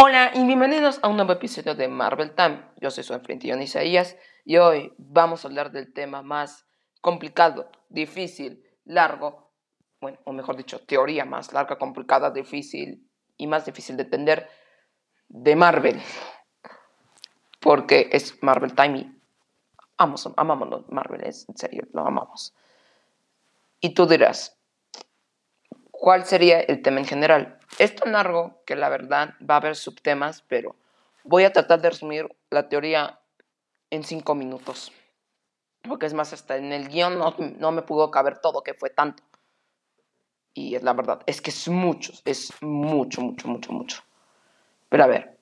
Hola y bienvenidos a un nuevo episodio de Marvel Time. Yo soy su anfitrión Isaías y hoy vamos a hablar del tema más complicado, difícil, largo, bueno, o mejor dicho, teoría más larga, complicada, difícil y más difícil de entender de Marvel. Porque es Marvel Time y amamos, amamos Marvel, en serio, lo amamos. Y tú dirás, ¿cuál sería el tema en general? Es tan largo que la verdad va a haber subtemas, pero voy a tratar de resumir la teoría en cinco minutos. Porque es más, hasta en el guion no, me pudo caber todo, que fue tanto. Y es la verdad, es que es mucho, es mucho, mucho, mucho, mucho. Pero a ver,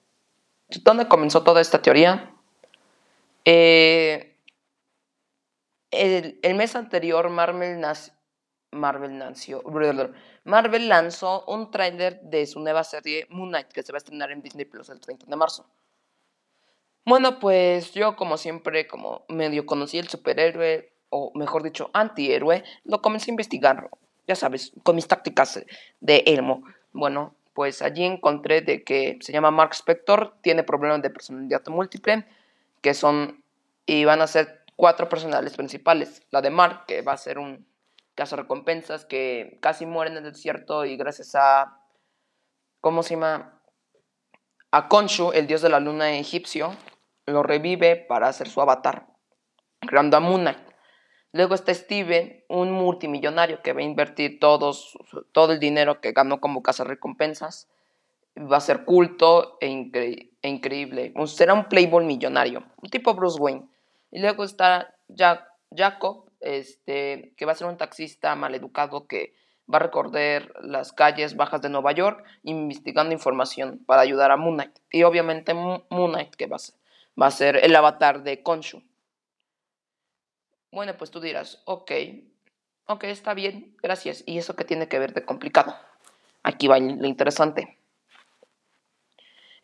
¿dónde comenzó toda esta teoría? Eh, el, el, mes anterior Marvel, nació Marvel lanzó, Marvel lanzó un tráiler de su nueva serie Moon Knight que se va a estrenar en Disney Plus el 30 de marzo. Bueno, pues yo como siempre, como medio conocí el superhéroe, o mejor dicho, antihéroe, lo comencé a investigar, ya sabes, con mis tácticas de Elmo. Bueno, pues allí encontré de que se llama Mark Spector, tiene problemas de personalidad múltiple, que son, y van a ser cuatro personales principales. La de Mark, que va a ser un recompensas que casi mueren en el desierto y gracias a, ¿cómo se llama? A Khonshu, el dios de la luna egipcio, lo revive para hacer su avatar, creando a Moon Luego está Steven, un multimillonario que va a invertir todo el dinero que ganó como recompensas. Va a ser culto e, e increíble. Será un playboy millonario, un tipo Bruce Wayne. Y luego está Jack, Jacob, este, que va a ser un taxista maleducado que va a recorrer las calles bajas de Nueva York investigando información para ayudar a Moon Knight. Y obviamente Moon Knight, que va a ser, va a ser el avatar de Konshu. Bueno, pues tú dirás, ok, ok, está bien, gracias. ¿Y eso qué tiene que ver de complicado? Aquí va lo interesante.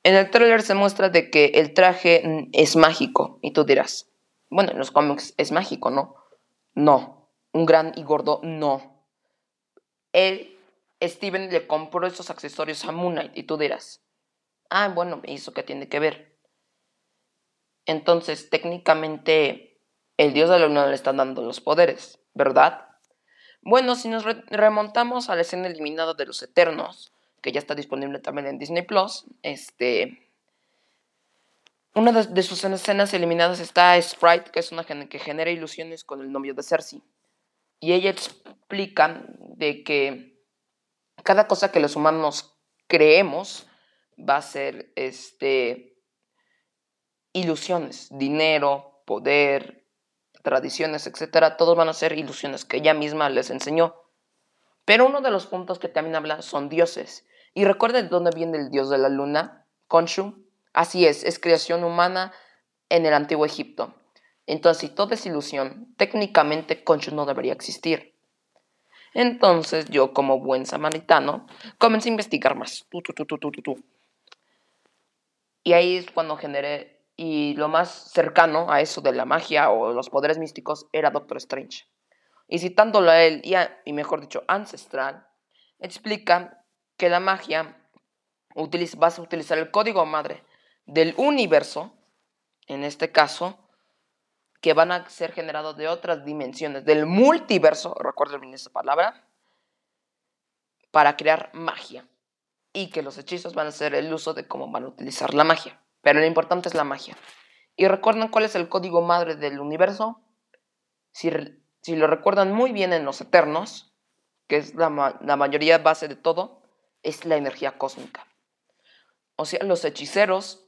En el trailer se muestra de que el traje es mágico. Y tú dirás, bueno, en los cómics es mágico, ¿no? No. Un gran y gordo no. Él, Steven, le compró esos accesorios a Moon Knight y tú dirás, ah, bueno, ¿y eso qué tiene que ver? Entonces, técnicamente, el dios de la luna le está dando los poderes, ¿verdad? Bueno, si nos remontamos a la escena eliminada de los Eternos, que ya está disponible también en Disney Plus, este una de, sus escenas eliminadas está Sprite, que es una que genera ilusiones con el novio de Cersei. Y ella explica de que cada cosa que los humanos creemos va a ser este, ilusiones, dinero, poder, tradiciones, etc. Todos van a ser ilusiones que ella misma les enseñó. Pero uno de los puntos que también habla son dioses. Y recuerda de dónde viene el dios de la luna, Khonshu. Así es, es creación humana en el antiguo Egipto. Entonces, todo es ilusión, técnicamente Conchu no debería existir. Entonces, yo como buen samaritano, comencé a investigar más. y ahí es cuando generé, y lo más cercano a eso de la magia o los poderes místicos era Doctor Strange. Y citándolo a él, y, y mejor dicho, ancestral, explica que la magia utiliza, vas a utilizar el código madre del universo, en este caso, que van a ser generados de otras dimensiones, del multiverso, recuerden bien esa palabra, para crear magia. Y que los hechizos van a ser el uso de cómo van a utilizar la magia. Pero lo importante es la magia. ¿Y recuerdan cuál es el código madre del universo? Si, si lo recuerdan muy bien en los Eternos, que es la, la mayoría base de todo, es la energía cósmica. O sea, los hechiceros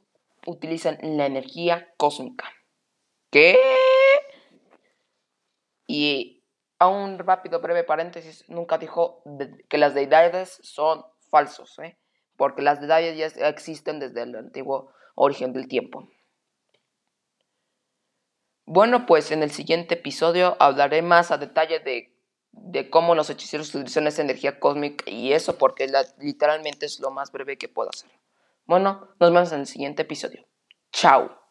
utilizan la energía cósmica. ¿Qué? Y a un rápido, breve paréntesis, nunca dijo que las deidades son falsos, ¿eh? porque las deidades ya existen desde el antiguo origen del tiempo. Bueno, pues en el siguiente episodio hablaré más a detalle de, de cómo los hechiceros utilizan esa energía cósmica y eso porque literalmente es lo más breve que puedo hacer. Bueno, nos vemos en el siguiente episodio. Chao.